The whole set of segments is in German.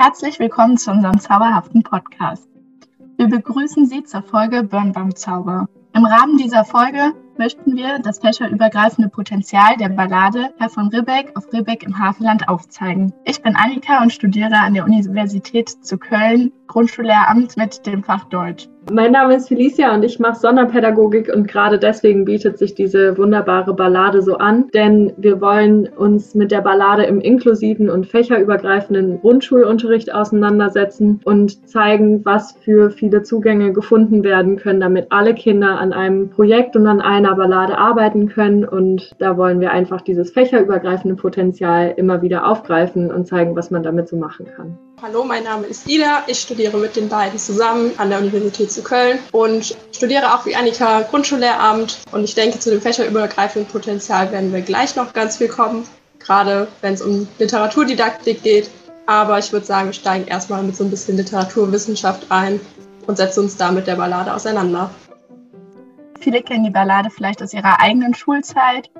Herzlich willkommen zu unserem zauberhaften Podcast. Wir begrüßen Sie zur Folge Birnbaum Zauber. Im Rahmen dieser Folge möchten wir das fächerübergreifende Potenzial der Ballade Herr von Ribbeck auf Ribbeck im Havelland aufzeigen. Ich bin Annika und studiere an der Universität zu Köln Grundschullehramt mit dem Fach Deutsch. Mein Name ist Felicia und ich mache Sonderpädagogik und gerade deswegen bietet sich diese wunderbare Ballade so an, denn wir wollen uns mit der Ballade im inklusiven und fächerübergreifenden Grundschulunterricht auseinandersetzen und zeigen, was für viele Zugänge gefunden werden können, damit alle Kinder an einem Projekt und an einer Ballade arbeiten können und da wollen wir einfach dieses fächerübergreifende Potenzial immer wieder aufgreifen und zeigen, was man damit so machen kann. Hallo, mein Name ist Ida. Ich studiere mit den beiden zusammen an der Universität zu Köln und studiere auch wie Annika Grundschullehramt. Und ich denke, zu dem fächerübergreifenden Potenzial werden wir gleich noch ganz viel kommen, gerade wenn es um Literaturdidaktik geht. Aber ich würde sagen, wir steigen erstmal mit so ein bisschen Literaturwissenschaft ein und setzen uns da mit der Ballade auseinander. Viele kennen die Ballade vielleicht aus ihrer eigenen Schulzeit.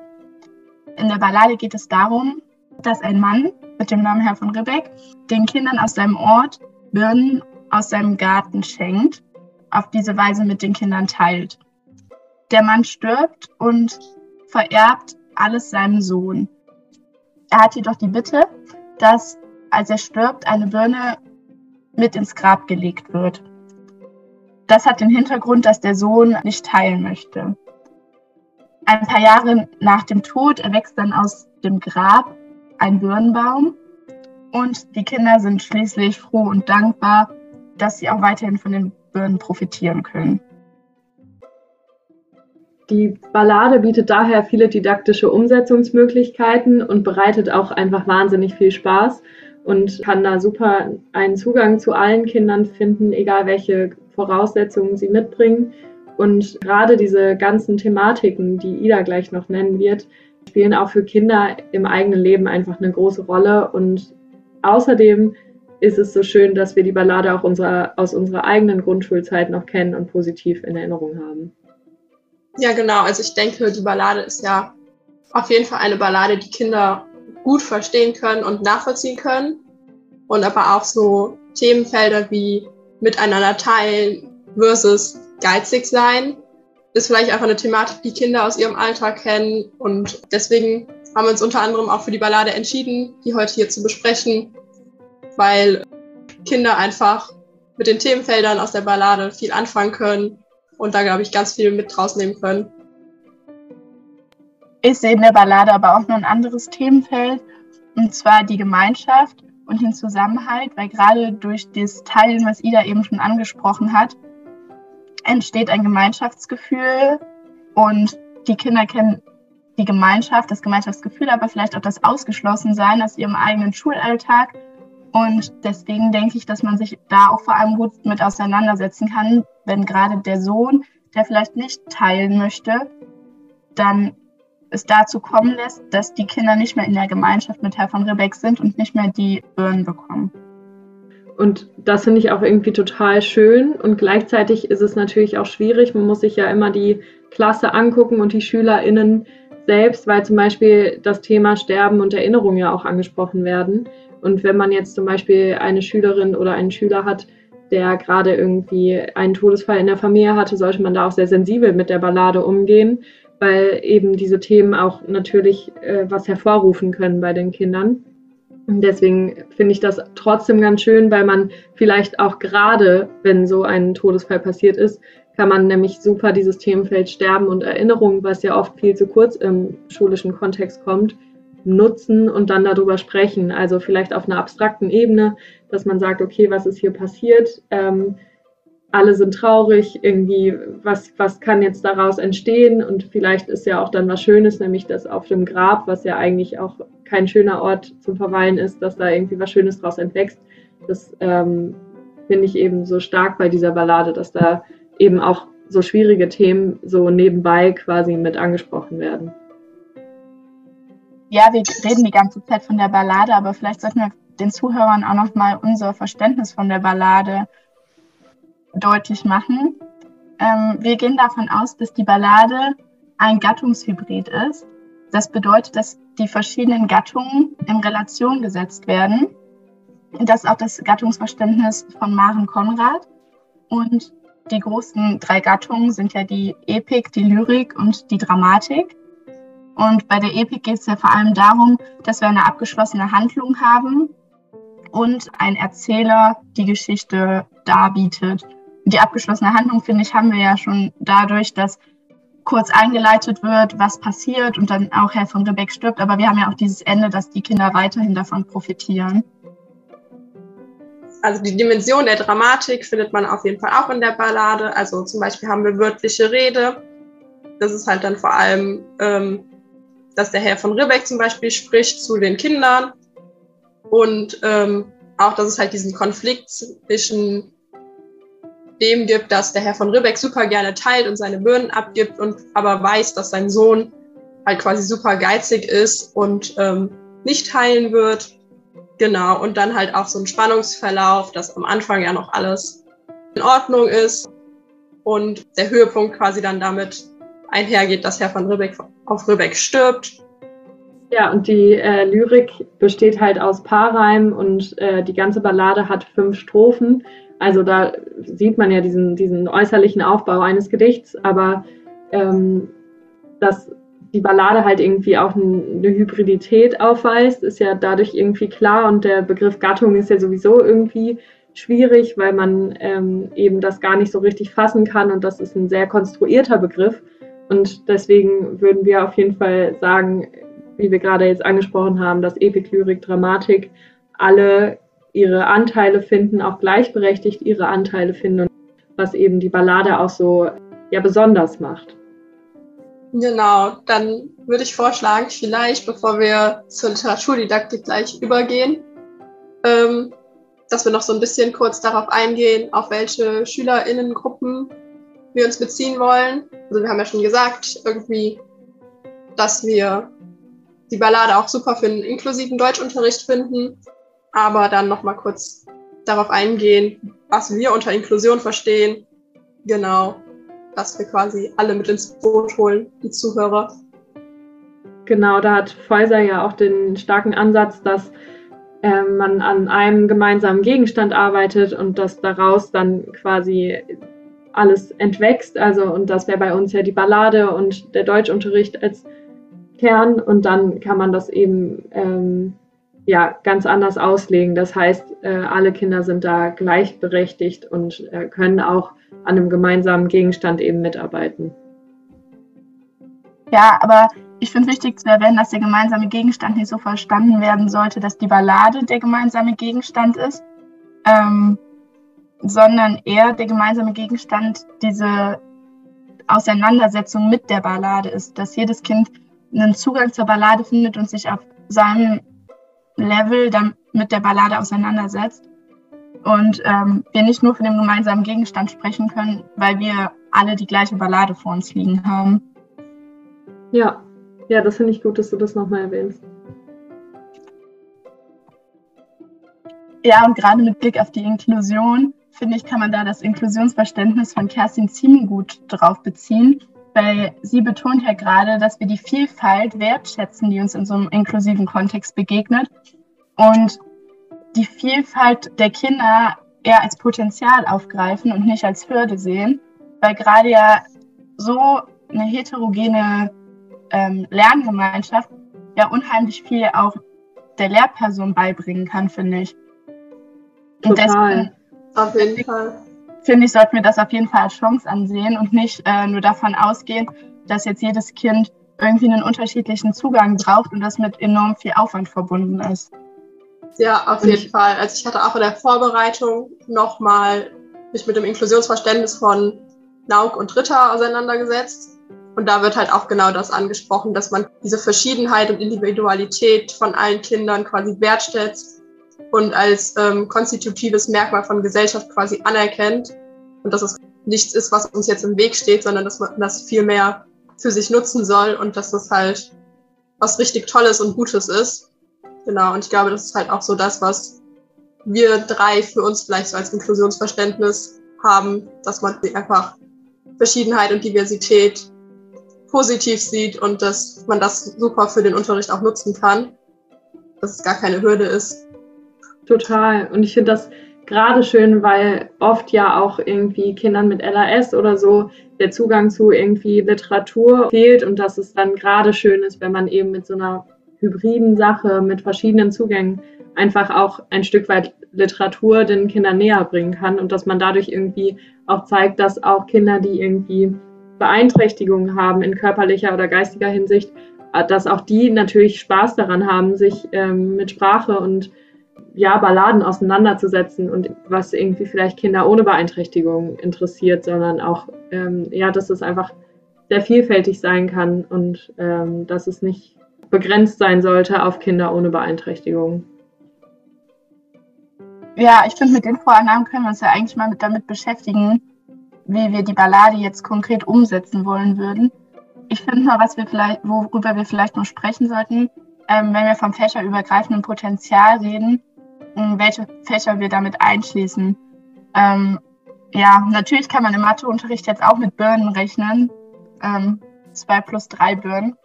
In der Ballade geht es darum, dass ein Mann mit dem Namen Herr von Ribbeck den Kindern aus seinem Ort Birnen aus seinem Garten schenkt, auf diese Weise mit den Kindern teilt. Der Mann stirbt und vererbt alles seinem Sohn. Er hat jedoch die Bitte, dass als er stirbt, eine Birne mit ins Grab gelegt wird. Das hat den Hintergrund, dass der Sohn nicht teilen möchte. Ein paar Jahre nach dem Tod erwächst dann aus dem Grab ein Birnbaum und die Kinder sind schließlich froh und dankbar, dass sie auch weiterhin von den Birnen profitieren können. Die Ballade bietet daher viele didaktische Umsetzungsmöglichkeiten und bereitet auch einfach wahnsinnig viel Spaß und kann da super einen Zugang zu allen Kindern finden, egal welche Voraussetzungen sie mitbringen. Und gerade diese ganzen Thematiken, die Ida gleich noch nennen wird, spielen auch für Kinder im eigenen Leben einfach eine große Rolle. Und außerdem ist es so schön, dass wir die Ballade auch unserer, aus unserer eigenen Grundschulzeit noch kennen und positiv in Erinnerung haben. Ja, genau. Also ich denke, die Ballade ist ja auf jeden Fall eine Ballade, die Kinder gut verstehen können und nachvollziehen können. Und aber auch so Themenfelder wie miteinander teilen versus geizig sein ist vielleicht einfach eine Thematik, die Kinder aus ihrem Alltag kennen. Und deswegen haben wir uns unter anderem auch für die Ballade entschieden, die heute hier zu besprechen, weil Kinder einfach mit den Themenfeldern aus der Ballade viel anfangen können und da, glaube ich, ganz viel mit rausnehmen können. Ich sehe in der Ballade aber auch noch ein anderes Themenfeld, und zwar die Gemeinschaft und den Zusammenhalt, weil gerade durch das Teilen, was Ida eben schon angesprochen hat, entsteht ein Gemeinschaftsgefühl und die Kinder kennen die Gemeinschaft, das Gemeinschaftsgefühl, aber vielleicht auch das Ausgeschlossensein aus ihrem eigenen Schulalltag. Und deswegen denke ich, dass man sich da auch vor allem gut mit auseinandersetzen kann, wenn gerade der Sohn, der vielleicht nicht teilen möchte, dann es dazu kommen lässt, dass die Kinder nicht mehr in der Gemeinschaft mit Herr von Ribbeck sind und nicht mehr die Birnen bekommen. Und das finde ich auch irgendwie total schön. Und gleichzeitig ist es natürlich auch schwierig. Man muss sich ja immer die Klasse angucken und die SchülerInnen selbst, weil zum Beispiel das Thema Sterben und Erinnerung ja auch angesprochen werden. Und wenn man jetzt zum Beispiel eine Schülerin oder einen Schüler hat, der gerade irgendwie einen Todesfall in der Familie hatte, sollte man da auch sehr sensibel mit der Ballade umgehen, weil eben diese Themen auch natürlich äh, was hervorrufen können bei den Kindern. Deswegen finde ich das trotzdem ganz schön, weil man vielleicht auch gerade, wenn so ein Todesfall passiert ist, kann man nämlich super dieses Themenfeld Sterben und Erinnerung, was ja oft viel zu kurz im schulischen Kontext kommt, nutzen und dann darüber sprechen. Also vielleicht auf einer abstrakten Ebene, dass man sagt, okay, was ist hier passiert? Ähm, alle sind traurig, irgendwie, was, was kann jetzt daraus entstehen? Und vielleicht ist ja auch dann was Schönes, nämlich dass auf dem Grab, was ja eigentlich auch kein schöner Ort zum Verweilen ist, dass da irgendwie was Schönes draus entwächst. Das ähm, finde ich eben so stark bei dieser Ballade, dass da eben auch so schwierige Themen so nebenbei quasi mit angesprochen werden. Ja, wir reden die ganze Zeit von der Ballade, aber vielleicht sollten wir den Zuhörern auch noch mal unser Verständnis von der Ballade deutlich machen. Ähm, wir gehen davon aus, dass die Ballade ein Gattungshybrid ist. Das bedeutet, dass die verschiedenen Gattungen in Relation gesetzt werden. Das ist auch das Gattungsverständnis von Maren Konrad. Und die großen drei Gattungen sind ja die Epik, die Lyrik und die Dramatik. Und bei der Epik geht es ja vor allem darum, dass wir eine abgeschlossene Handlung haben und ein Erzähler die Geschichte darbietet. Die abgeschlossene Handlung, finde ich, haben wir ja schon dadurch, dass kurz eingeleitet wird, was passiert und dann auch Herr von Rebeck stirbt. Aber wir haben ja auch dieses Ende, dass die Kinder weiterhin davon profitieren. Also die Dimension der Dramatik findet man auf jeden Fall auch in der Ballade. Also zum Beispiel haben wir wörtliche Rede. Das ist halt dann vor allem, ähm, dass der Herr von Ribbeck zum Beispiel spricht zu den Kindern. Und ähm, auch, dass es halt diesen Konflikt zwischen dem gibt, dass der Herr von Ribbeck super gerne teilt und seine Birnen abgibt und aber weiß, dass sein Sohn halt quasi super geizig ist und ähm, nicht teilen wird. Genau, und dann halt auch so ein Spannungsverlauf, dass am Anfang ja noch alles in Ordnung ist und der Höhepunkt quasi dann damit einhergeht, dass Herr von Ribbeck auf Ribbeck stirbt. Ja, und die äh, Lyrik besteht halt aus Paarreim und äh, die ganze Ballade hat fünf Strophen. Also da sieht man ja diesen, diesen äußerlichen Aufbau eines Gedichts, aber ähm, dass die Ballade halt irgendwie auch eine Hybridität aufweist, ist ja dadurch irgendwie klar und der Begriff Gattung ist ja sowieso irgendwie schwierig, weil man ähm, eben das gar nicht so richtig fassen kann und das ist ein sehr konstruierter Begriff. Und deswegen würden wir auf jeden Fall sagen, wie wir gerade jetzt angesprochen haben, dass Epik, Lyrik, Dramatik alle ihre Anteile finden, auch gleichberechtigt ihre Anteile finden, was eben die Ballade auch so ja besonders macht. Genau, dann würde ich vorschlagen, vielleicht, bevor wir zur Literaturdidaktik gleich übergehen, ähm, dass wir noch so ein bisschen kurz darauf eingehen, auf welche SchülerInnengruppen wir uns beziehen wollen. Also wir haben ja schon gesagt, irgendwie, dass wir die Ballade auch super für den inklusiven Deutschunterricht finden aber dann nochmal kurz darauf eingehen, was wir unter Inklusion verstehen. Genau, dass wir quasi alle mit ins Boot holen, die Zuhörer. Genau, da hat Fäuser ja auch den starken Ansatz, dass äh, man an einem gemeinsamen Gegenstand arbeitet und dass daraus dann quasi alles entwächst. Also, und das wäre bei uns ja die Ballade und der Deutschunterricht als Kern. Und dann kann man das eben ähm, ja, ganz anders auslegen. Das heißt, äh, alle Kinder sind da gleichberechtigt und äh, können auch an einem gemeinsamen Gegenstand eben mitarbeiten. Ja, aber ich finde es wichtig zu erwähnen, dass der gemeinsame Gegenstand nicht so verstanden werden sollte, dass die Ballade der gemeinsame Gegenstand ist, ähm, sondern eher der gemeinsame Gegenstand diese Auseinandersetzung mit der Ballade ist, dass jedes Kind einen Zugang zur Ballade findet und sich auf seinem Level dann mit der Ballade auseinandersetzt. Und ähm, wir nicht nur von dem gemeinsamen Gegenstand sprechen können, weil wir alle die gleiche Ballade vor uns liegen haben. Ja, ja, das finde ich gut, dass du das nochmal erwähnst. Ja, und gerade mit Blick auf die Inklusion, finde ich, kann man da das Inklusionsverständnis von Kerstin ziemlich gut drauf beziehen, weil sie betont ja gerade, dass wir die Vielfalt wertschätzen, die uns in so einem inklusiven Kontext begegnet und die Vielfalt der Kinder eher als Potenzial aufgreifen und nicht als Hürde sehen, weil gerade ja so eine heterogene ähm, Lerngemeinschaft ja unheimlich viel auch der Lehrperson beibringen kann, finde ich. Und Total. Auf jeden Fall. Finde ich, sollten wir das auf jeden Fall als Chance ansehen und nicht äh, nur davon ausgehen, dass jetzt jedes Kind irgendwie einen unterschiedlichen Zugang braucht und das mit enorm viel Aufwand verbunden ist. Ja, auf jeden ich, Fall. Also ich hatte auch in der Vorbereitung nochmal mich mit dem Inklusionsverständnis von Nauk und Ritter auseinandergesetzt. Und da wird halt auch genau das angesprochen, dass man diese Verschiedenheit und Individualität von allen Kindern quasi wertschätzt und als ähm, konstitutives Merkmal von Gesellschaft quasi anerkennt. Und dass es nichts ist, was uns jetzt im Weg steht, sondern dass man das viel mehr für sich nutzen soll und dass das halt was richtig Tolles und Gutes ist. Genau, und ich glaube, das ist halt auch so das, was wir drei für uns vielleicht so als Inklusionsverständnis haben, dass man einfach Verschiedenheit und Diversität positiv sieht und dass man das super für den Unterricht auch nutzen kann, dass es gar keine Hürde ist. Total. Und ich finde das gerade schön, weil oft ja auch irgendwie Kindern mit LAS oder so der Zugang zu irgendwie Literatur fehlt und dass es dann gerade schön ist, wenn man eben mit so einer hybriden Sache mit verschiedenen Zugängen einfach auch ein Stück weit Literatur den Kindern näher bringen kann und dass man dadurch irgendwie auch zeigt, dass auch Kinder, die irgendwie Beeinträchtigungen haben in körperlicher oder geistiger Hinsicht, dass auch die natürlich Spaß daran haben, sich ähm, mit Sprache und ja, Balladen auseinanderzusetzen und was irgendwie vielleicht Kinder ohne Beeinträchtigung interessiert, sondern auch, ähm, ja, dass es einfach sehr vielfältig sein kann und ähm, dass es nicht begrenzt sein sollte auf Kinder ohne Beeinträchtigung. Ja, ich finde, mit den Vorannahmen können wir uns ja eigentlich mal mit, damit beschäftigen, wie wir die Ballade jetzt konkret umsetzen wollen würden. Ich finde mal, was wir vielleicht, worüber wir vielleicht noch sprechen sollten, ähm, wenn wir vom fächerübergreifenden Potenzial reden, welche Fächer wir damit einschließen. Ähm, ja, natürlich kann man im Matheunterricht jetzt auch mit Birnen rechnen. Ähm, zwei plus drei Birnen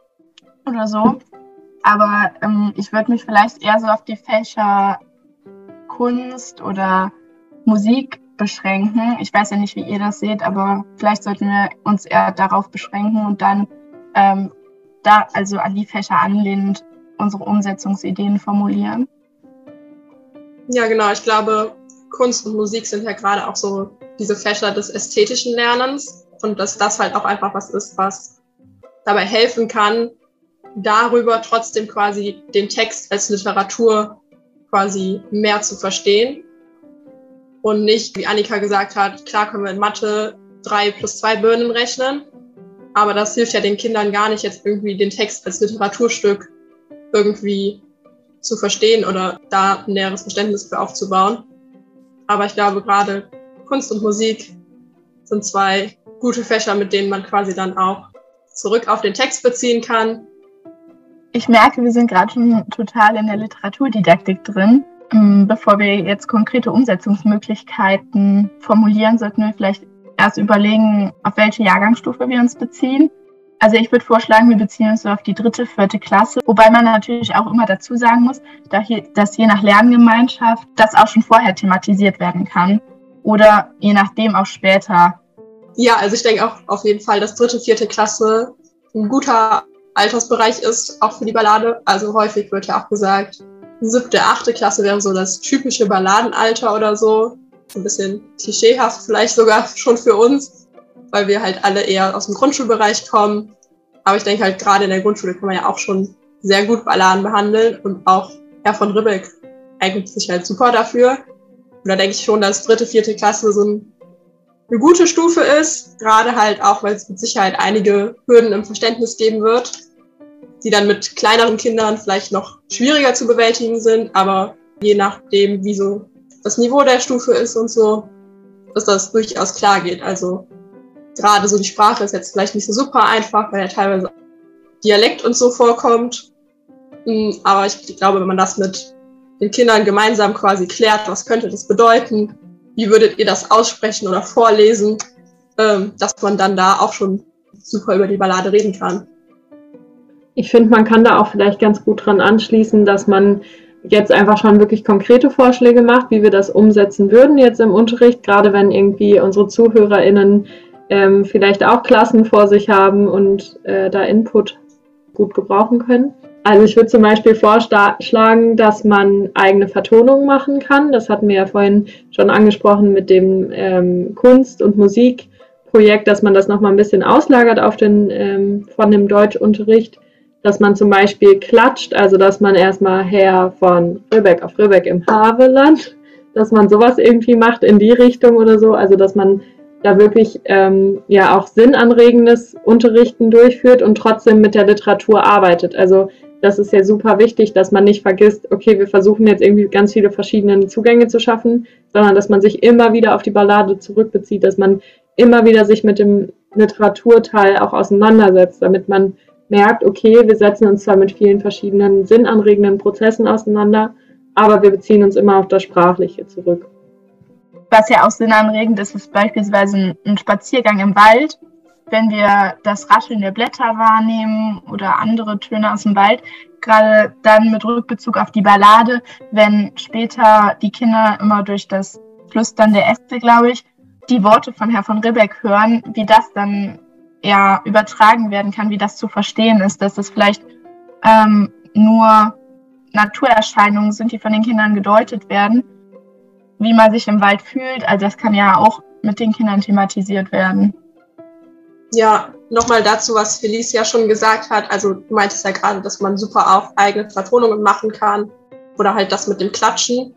oder so. Aber ähm, ich würde mich vielleicht eher so auf die Fächer Kunst oder Musik beschränken. Ich weiß ja nicht, wie ihr das seht, aber vielleicht sollten wir uns eher darauf beschränken und dann ähm, da also an die Fächer anlehnend unsere Umsetzungsideen formulieren. Ja, genau. Ich glaube, Kunst und Musik sind ja gerade auch so diese Fächer des ästhetischen Lernens und dass das halt auch einfach was ist, was dabei helfen kann, darüber trotzdem quasi den Text als Literatur quasi mehr zu verstehen und nicht, wie Annika gesagt hat, klar können wir in Mathe drei plus zwei Birnen rechnen, aber das hilft ja den Kindern gar nicht, jetzt irgendwie den Text als Literaturstück irgendwie zu verstehen oder da ein näheres Verständnis für aufzubauen. Aber ich glaube, gerade Kunst und Musik sind zwei gute Fächer, mit denen man quasi dann auch zurück auf den Text beziehen kann. Ich merke, wir sind gerade schon total in der Literaturdidaktik drin. Ähm, bevor wir jetzt konkrete Umsetzungsmöglichkeiten formulieren, sollten wir vielleicht erst überlegen, auf welche Jahrgangsstufe wir uns beziehen. Also ich würde vorschlagen, wir beziehen uns auf die dritte, vierte Klasse, wobei man natürlich auch immer dazu sagen muss, dass je nach Lerngemeinschaft das auch schon vorher thematisiert werden kann oder je nachdem auch später. Ja, also ich denke auch auf jeden Fall, dass dritte, vierte Klasse ein guter Altersbereich ist, auch für die Ballade. Also häufig wird ja auch gesagt, siebte, achte Klasse wäre so das typische Balladenalter oder so. Ein bisschen klischeehaft vielleicht sogar schon für uns weil wir halt alle eher aus dem Grundschulbereich kommen. Aber ich denke halt, gerade in der Grundschule kann man ja auch schon sehr gut Balladen behandeln und auch Herr von Ribbeck eignet sich halt super dafür. Und da denke ich schon, dass dritte, vierte Klasse so ein, eine gute Stufe ist, gerade halt auch, weil es mit Sicherheit einige Hürden im Verständnis geben wird, die dann mit kleineren Kindern vielleicht noch schwieriger zu bewältigen sind, aber je nachdem, wie so das Niveau der Stufe ist und so, dass das durchaus klar geht. Also gerade so die Sprache ist jetzt vielleicht nicht so super einfach, weil ja teilweise Dialekt und so vorkommt. Hm, aber ich glaube, wenn man das mit den Kindern gemeinsam quasi klärt, was könnte das bedeuten, wie würdet ihr das aussprechen oder vorlesen, ähm, dass man dann da auch schon super über die Ballade reden kann. Ich finde, man kann da auch vielleicht ganz gut dran anschließen, dass man jetzt einfach schon wirklich konkrete Vorschläge macht, wie wir das umsetzen würden jetzt im Unterricht, gerade wenn irgendwie unsere ZuhörerInnen ähm, vielleicht auch Klassen vor sich haben und äh, da Input gut gebrauchen können. Also ich würde zum Beispiel vorschlagen, dass man eigene Vertonungen machen kann. Das hatten wir ja vorhin schon angesprochen mit dem ähm, Kunst- und Musikprojekt, dass man das nochmal ein bisschen auslagert auf den, ähm, von dem Deutschunterricht. Dass man zum Beispiel klatscht, also dass man erstmal her von Röbeck auf Röbeck im Haveland, dass man sowas irgendwie macht in die Richtung oder so. Also dass man da wirklich ähm, ja auch sinnanregendes Unterrichten durchführt und trotzdem mit der Literatur arbeitet. Also das ist ja super wichtig, dass man nicht vergisst, okay, wir versuchen jetzt irgendwie ganz viele verschiedene Zugänge zu schaffen, sondern dass man sich immer wieder auf die Ballade zurückbezieht, dass man immer wieder sich mit dem Literaturteil auch auseinandersetzt, damit man merkt, okay, wir setzen uns zwar mit vielen verschiedenen sinnanregenden Prozessen auseinander, aber wir beziehen uns immer auf das Sprachliche was ja auch sinnanregend ist, ist beispielsweise ein, Spaziergang im Wald. wenn wir das Rascheln der Blätter wahrnehmen oder andere Töne aus dem Wald, gerade dann mit Rückbezug auf die Ballade, wenn später die Kinder immer durch das Flüstern der Äste, glaube ich, die Worte von Herrn von Ribbeck hören, wie das dann ja übertragen werden kann, wie das zu verstehen ist, dass es vielleicht ähm, nur Naturerscheinungen sind, die von den Kindern gedeutet werden, wie man sich im Wald fühlt. Also das kann ja auch mit den Kindern thematisiert werden. Ja, nochmal dazu, was Felicia schon gesagt hat. Also du meintest ja gerade, dass man super auch eigene Vertonungen machen kann oder halt das mit dem Klatschen.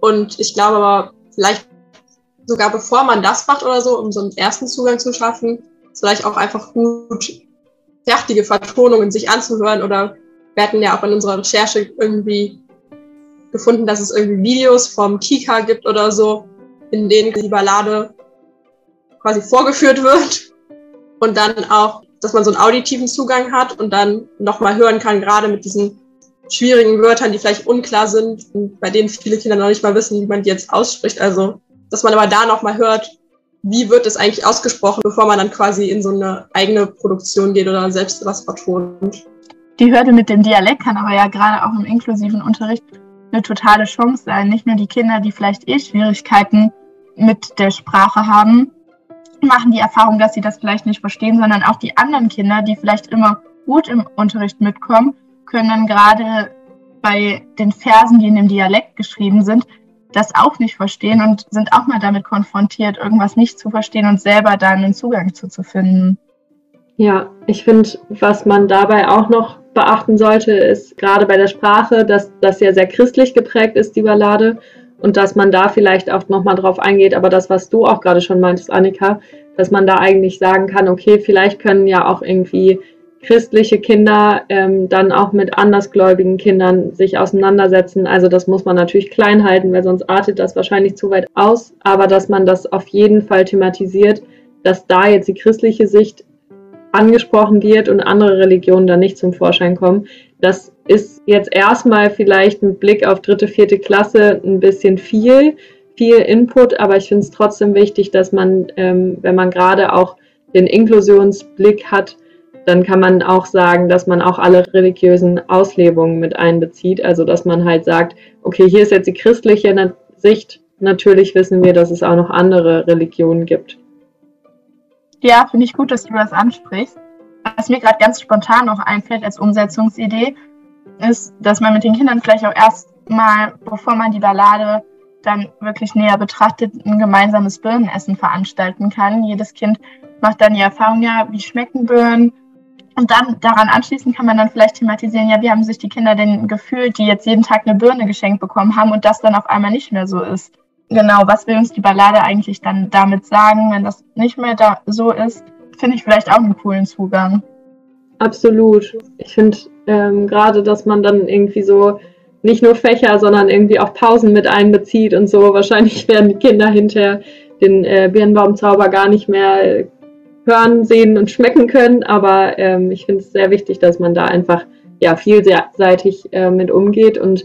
Und ich glaube aber, vielleicht sogar bevor man das macht oder so, um so einen ersten Zugang zu schaffen, ist vielleicht auch einfach gut, fertige Vertonungen sich anzuhören oder wir hatten ja auch in unserer Recherche irgendwie gefunden, dass es irgendwie Videos vom Kika gibt oder so, in denen die Ballade quasi vorgeführt wird und dann auch, dass man so einen auditiven Zugang hat und dann nochmal hören kann, gerade mit diesen schwierigen Wörtern, die vielleicht unklar sind und bei denen viele Kinder noch nicht mal wissen, wie man die jetzt ausspricht. Also, dass man aber da nochmal hört, wie wird es eigentlich ausgesprochen, bevor man dann quasi in so eine eigene Produktion geht oder selbst was vertont. Die Hürde mit dem Dialekt kann aber ja gerade auch im inklusiven Unterricht eine totale Chance sein. Nicht nur die Kinder, die vielleicht eh Schwierigkeiten mit der Sprache haben, machen die Erfahrung, dass sie das vielleicht nicht verstehen, sondern auch die anderen Kinder, die vielleicht immer gut im Unterricht mitkommen, können dann gerade bei den Versen, die in dem Dialekt geschrieben sind, das auch nicht verstehen und sind auch mal damit konfrontiert, irgendwas nicht zu verstehen und selber da einen Zugang zu, zu finden. Ja, ich finde, was man dabei auch noch beachten sollte, ist gerade bei der Sprache, dass das ja sehr christlich geprägt ist, die Ballade, und dass man da vielleicht auch nochmal drauf eingeht, aber das, was du auch gerade schon meintest, Annika, dass man da eigentlich sagen kann, okay, vielleicht können ja auch irgendwie christliche Kinder ähm, dann auch mit andersgläubigen Kindern sich auseinandersetzen. Also das muss man natürlich klein halten, weil sonst artet das wahrscheinlich zu weit aus. Aber dass man das auf jeden Fall thematisiert, dass da jetzt die christliche Sicht angesprochen wird und andere Religionen dann nicht zum Vorschein kommen. Das ist jetzt erstmal vielleicht ein Blick auf dritte, vierte Klasse ein bisschen viel, viel Input, aber ich finde es trotzdem wichtig, dass man, ähm, wenn man gerade auch den Inklusionsblick hat, dann kann man auch sagen, dass man auch alle religiösen Auslebungen mit einbezieht. Also dass man halt sagt, okay, hier ist jetzt die christliche Sicht. Natürlich wissen wir, dass es auch noch andere Religionen gibt. Ja, finde ich gut, dass du das ansprichst. Was mir gerade ganz spontan noch einfällt als Umsetzungsidee, ist, dass man mit den Kindern vielleicht auch erst mal, bevor man die Ballade dann wirklich näher betrachtet, ein gemeinsames Birnenessen veranstalten kann. Jedes Kind macht dann die Erfahrung, ja, wie schmecken Birnen? Und dann daran anschließend kann man dann vielleicht thematisieren, ja, wie haben sich die Kinder denn gefühlt, die jetzt jeden Tag eine Birne geschenkt bekommen haben und das dann auf einmal nicht mehr so ist genau, was will uns die Ballade eigentlich dann damit sagen, wenn das nicht mehr da so ist, finde ich vielleicht auch einen coolen Zugang. Absolut. Ich finde ähm, gerade, dass man dann irgendwie so nicht nur Fächer, sondern irgendwie auch Pausen mit einbezieht und so. Wahrscheinlich werden die Kinder hinterher den äh, Birnbaumzauber gar nicht mehr hören, sehen und schmecken können. Aber ähm, ich finde es sehr wichtig, dass man da einfach ja vielseitig äh, mit umgeht und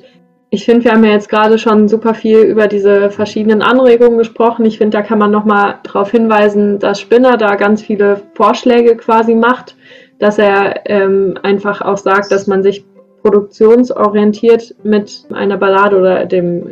ich finde, wir haben ja jetzt gerade schon super viel über diese verschiedenen Anregungen gesprochen. Ich finde, da kann man nochmal darauf hinweisen, dass Spinner da ganz viele Vorschläge quasi macht, dass er ähm, einfach auch sagt, dass man sich produktionsorientiert mit einer Ballade oder dem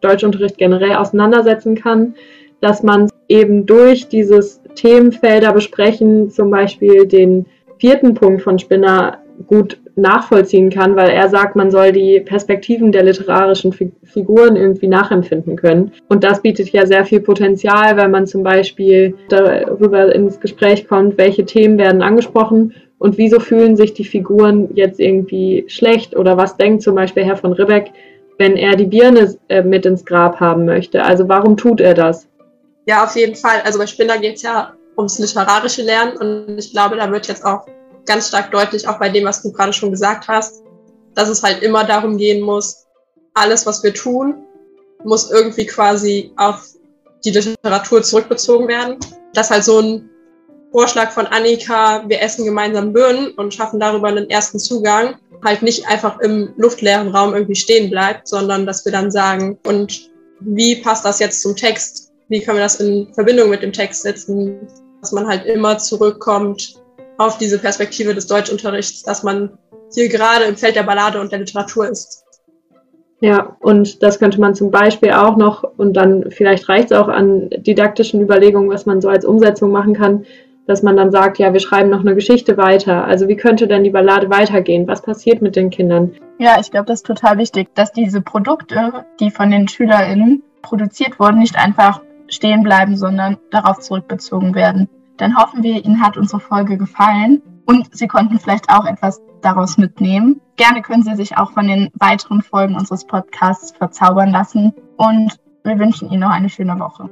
Deutschunterricht generell auseinandersetzen kann, dass man eben durch dieses Themenfelder besprechen, zum Beispiel den vierten Punkt von Spinner gut nachvollziehen kann, weil er sagt, man soll die Perspektiven der literarischen Figuren irgendwie nachempfinden können. Und das bietet ja sehr viel Potenzial, weil man zum Beispiel darüber ins Gespräch kommt, welche Themen werden angesprochen und wieso fühlen sich die Figuren jetzt irgendwie schlecht oder was denkt zum Beispiel Herr von Ribbeck, wenn er die Birne äh, mit ins Grab haben möchte. Also warum tut er das? Ja, auf jeden Fall. Also bei Spinner geht es ja ums literarische Lernen und ich glaube, da wird jetzt auch ganz stark deutlich, auch bei dem, was du gerade schon gesagt hast, dass es halt immer darum gehen muss, alles, was wir tun, muss irgendwie quasi auf die Literatur zurückbezogen werden. Das ist halt so ein Vorschlag von Annika, wir essen gemeinsam Birnen und schaffen darüber einen ersten Zugang, halt nicht einfach im luftleeren Raum irgendwie stehen bleibt, sondern dass wir dann sagen, und wie passt das jetzt zum Text? Wie können wir das in Verbindung mit dem Text setzen? dass man halt immer zurückkommt auf diese Perspektive des Deutschunterrichts, dass man hier gerade im Feld der Ballade und der Literatur ist. Ja, und das könnte man zum Beispiel auch noch, und dann vielleicht reicht es auch an didaktischen Überlegungen, was man so als Umsetzung machen kann, dass man dann sagt, ja, wir schreiben noch eine Geschichte weiter. Also wie könnte denn die Ballade weitergehen? Was passiert mit den Kindern? Ja, ich glaube, das ist total wichtig, dass diese Produkte, die von den SchülerInnen produziert wurden, nicht einfach stehen bleiben, sondern darauf zurückbezogen werden. Dann hoffen wir, Ihnen hat unsere Folge gefallen und Sie konnten vielleicht auch etwas daraus mitnehmen. Gerne können Sie sich auch von den weiteren Folgen unseres Podcasts verzaubern lassen und wir wünschen Ihnen noch eine schöne Woche.